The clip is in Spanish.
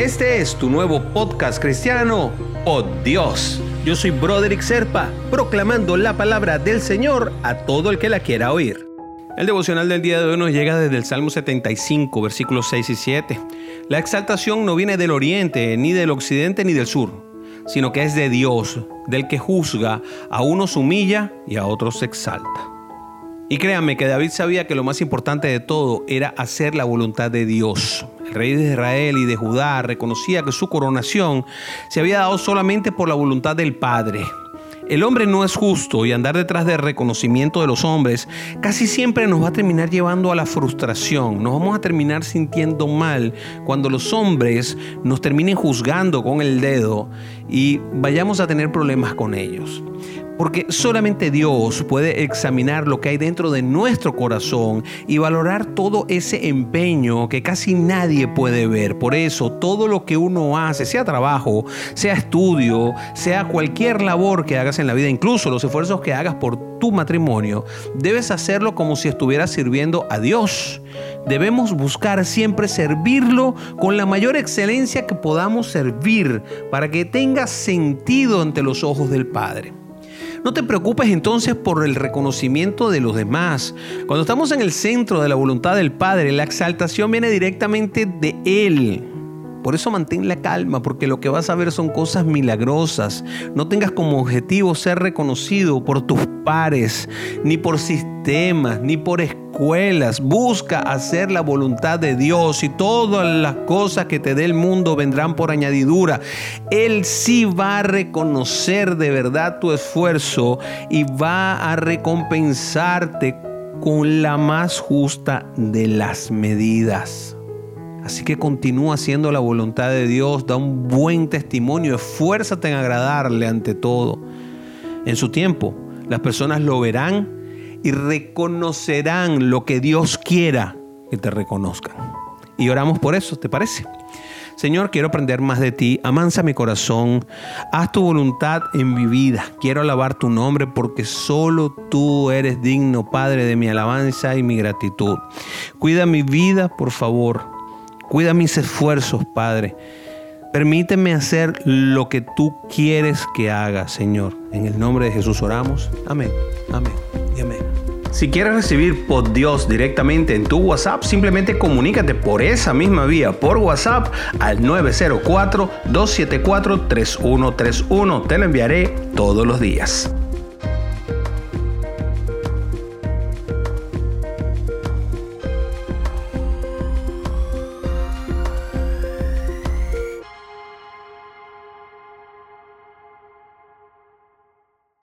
Este es tu nuevo podcast cristiano, Oh Dios. Yo soy Broderick Serpa, proclamando la palabra del Señor a todo el que la quiera oír. El devocional del día de hoy nos llega desde el Salmo 75, versículos 6 y 7. La exaltación no viene del oriente, ni del occidente, ni del sur, sino que es de Dios, del que juzga, a unos humilla y a otros exalta. Y créanme que David sabía que lo más importante de todo era hacer la voluntad de Dios. El rey de Israel y de Judá reconocía que su coronación se había dado solamente por la voluntad del Padre. El hombre no es justo y andar detrás del reconocimiento de los hombres casi siempre nos va a terminar llevando a la frustración. Nos vamos a terminar sintiendo mal cuando los hombres nos terminen juzgando con el dedo y vayamos a tener problemas con ellos. Porque solamente Dios puede examinar lo que hay dentro de nuestro corazón y valorar todo ese empeño que casi nadie puede ver. Por eso todo lo que uno hace, sea trabajo, sea estudio, sea cualquier labor que hagas en la vida, incluso los esfuerzos que hagas por tu matrimonio, debes hacerlo como si estuvieras sirviendo a Dios. Debemos buscar siempre servirlo con la mayor excelencia que podamos servir para que tenga sentido ante los ojos del Padre. No te preocupes entonces por el reconocimiento de los demás. Cuando estamos en el centro de la voluntad del Padre, la exaltación viene directamente de Él. Por eso mantén la calma, porque lo que vas a ver son cosas milagrosas. No tengas como objetivo ser reconocido por tus pares, ni por sistemas, ni por escuelas. Busca hacer la voluntad de Dios y todas las cosas que te dé el mundo vendrán por añadidura. Él sí va a reconocer de verdad tu esfuerzo y va a recompensarte con la más justa de las medidas. Así que continúa haciendo la voluntad de Dios, da un buen testimonio, esfuérzate en agradarle ante todo. En su tiempo, las personas lo verán y reconocerán lo que Dios quiera que te reconozcan. Y oramos por eso, ¿te parece? Señor, quiero aprender más de ti, amansa mi corazón, haz tu voluntad en mi vida. Quiero alabar tu nombre porque solo tú eres digno, Padre, de mi alabanza y mi gratitud. Cuida mi vida, por favor Cuida mis esfuerzos, Padre. Permíteme hacer lo que tú quieres que haga, Señor. En el nombre de Jesús oramos. Amén, amén y amén. Si quieres recibir por Dios directamente en tu WhatsApp, simplemente comunícate por esa misma vía, por WhatsApp, al 904-274-3131. Te lo enviaré todos los días.